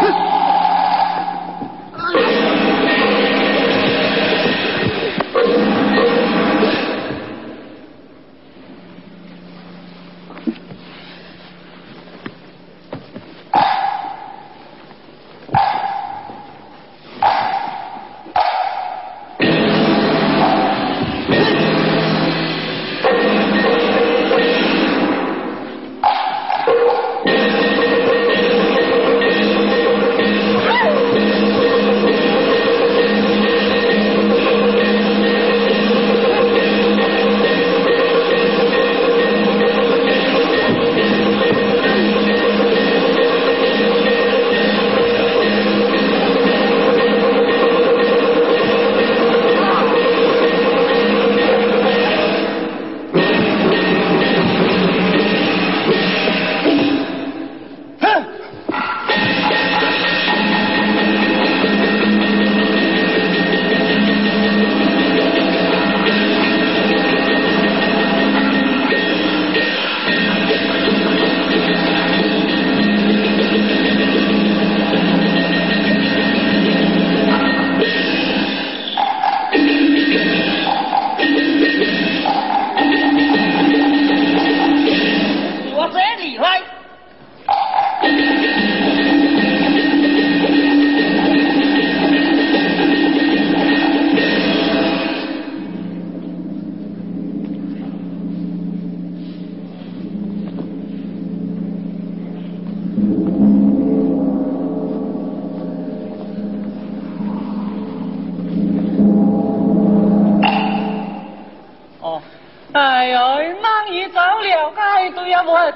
This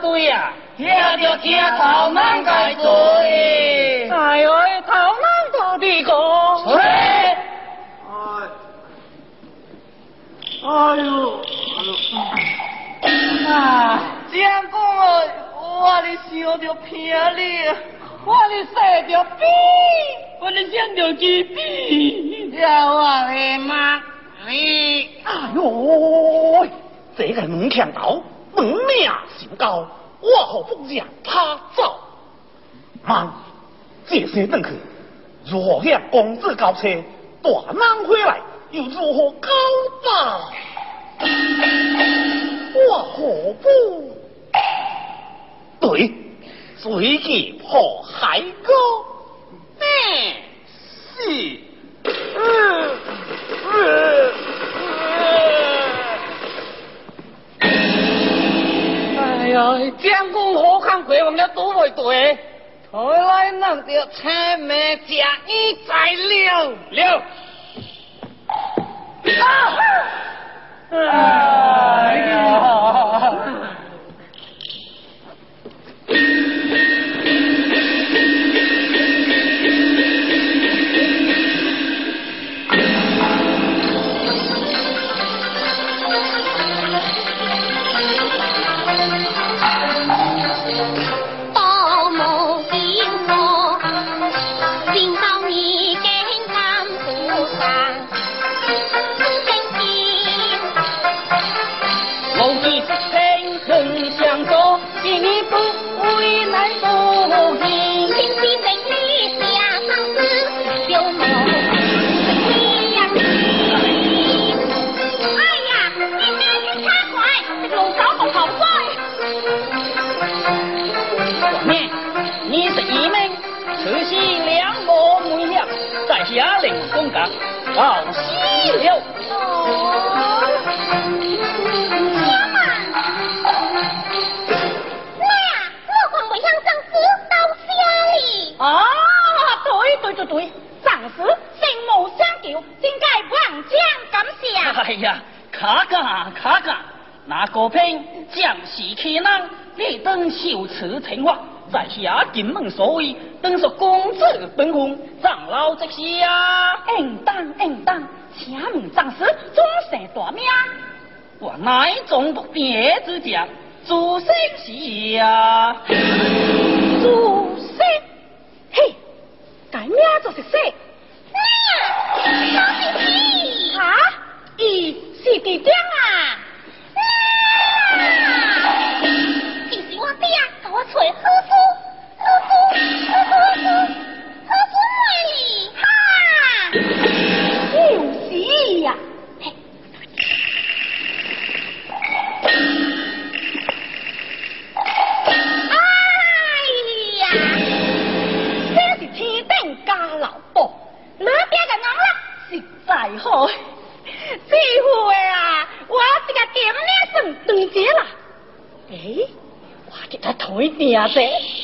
对呀，听着听头难解罪。哎呦，头难到底个？哎，哎呦，啊，将公啊，我哩想着偏哩，我哩生着病，我哩想着疾病，要我的妈你，哎呦，这个门强盗，门命甚高。我何不让他走？妈，这些邓去，若向公子交车，大难回来，又如何交代？我何不对随即破海沟？嗯，是。嗯将军何看鬼，我们都会对。回来弄着车妹假衣在了了。兄弟，相照，心里不为难，不敬。心天为你下场子，有我一样行。哎呀，你，好在。我，你是一，在下，西流。啊，对对对对，暂时性无相救，真该万将感谢。哎呀，卡卡卡卡，那个片将士气囊，你等修辞情话，在下进门所谓，等说公子本分，长老这些啊。应当应当，请问长子终生大名？我乃中不别之将，朱生是呀。朱生。嘿，改名就是说，娘，小弟弟，啊，咦是弟弟啊，say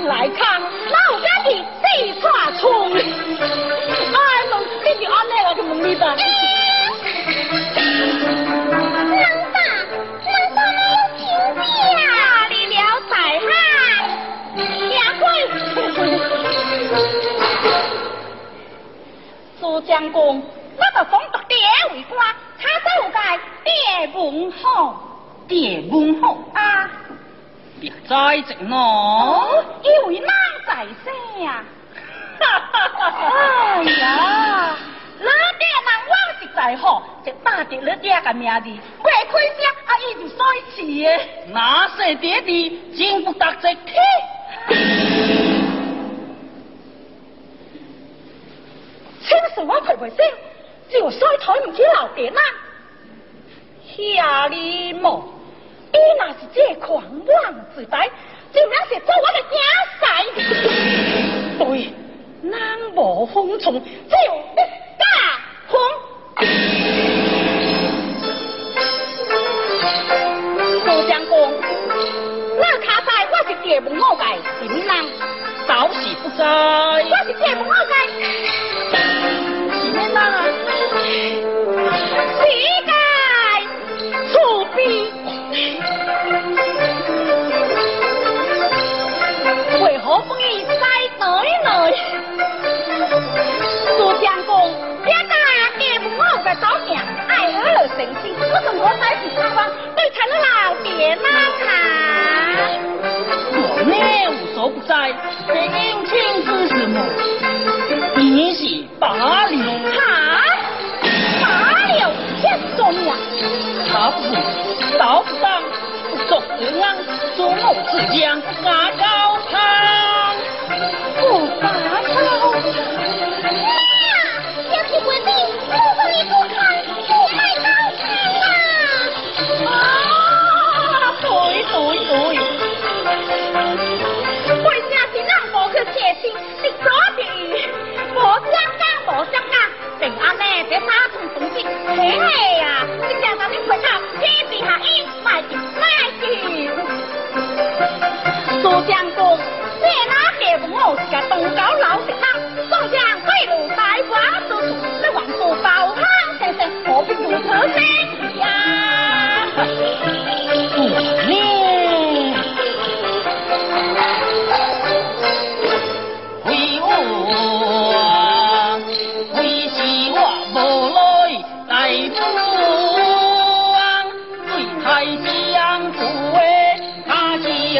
来看老家的四川虫，哎，老是给阿那个？没有？哪里？苏江公，那个风独爹为官，他都湖界爹文好，蝶门好。在直寞。哦，以为哪在生呀、哎呀，那爹人我是在吼，这打的你爹个名字，未开声，阿姨就衰气的。那是爹的，真不得这气。请恕我赔赔声，就衰台唔起老爹那，下你莫。伊那是这狂妄自白，就那是做我的家屎。对，南无风从，只有大风。周相公，那卡在，我是地门五丐，是哪？早死不在，我是地门。老当仲有翁，坐龙之江，嘎嘎。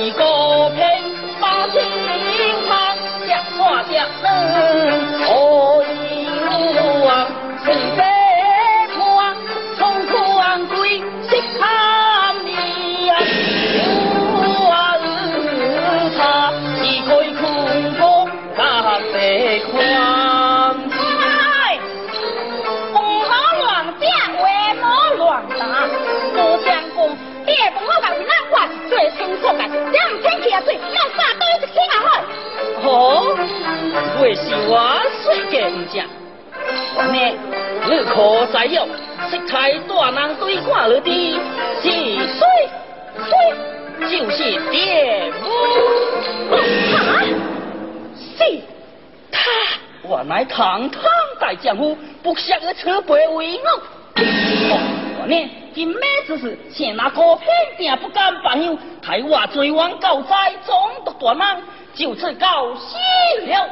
一个。哦，未是我小气，唔成。我呢，你可知哟，识彩大人对我，二的是水水，就是爹污。啊，是他，我乃堂堂大丈夫，不向尔车平为我。我呢？今马之事，谁那个偏定不敢放牛？台湾追王高才总督断忙，就此告辞了。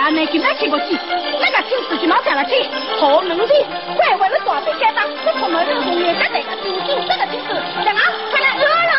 俺们就买十个鸡，那个金自就买三了去，好能吃。乖乖，恁大兵该当，不怎么人永远，咱这个租金，这个金子，咱啊，快来！老板，老，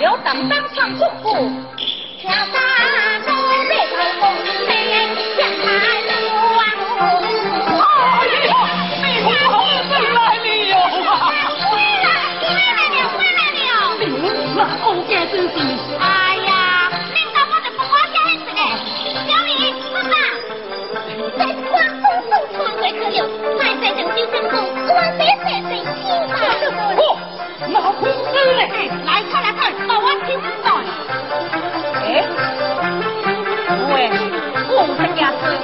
了当当唱出府，跳山高背头风飞，向海路啊哎呀，你好生来了啊！回来了，回来了！那欧家真是哎呀，领导我就不我家的事嘞。小姨，是吧？在广东送村会可了，太在成就成功，我得得得听吧。哦，那胡子嘞？不，我们家是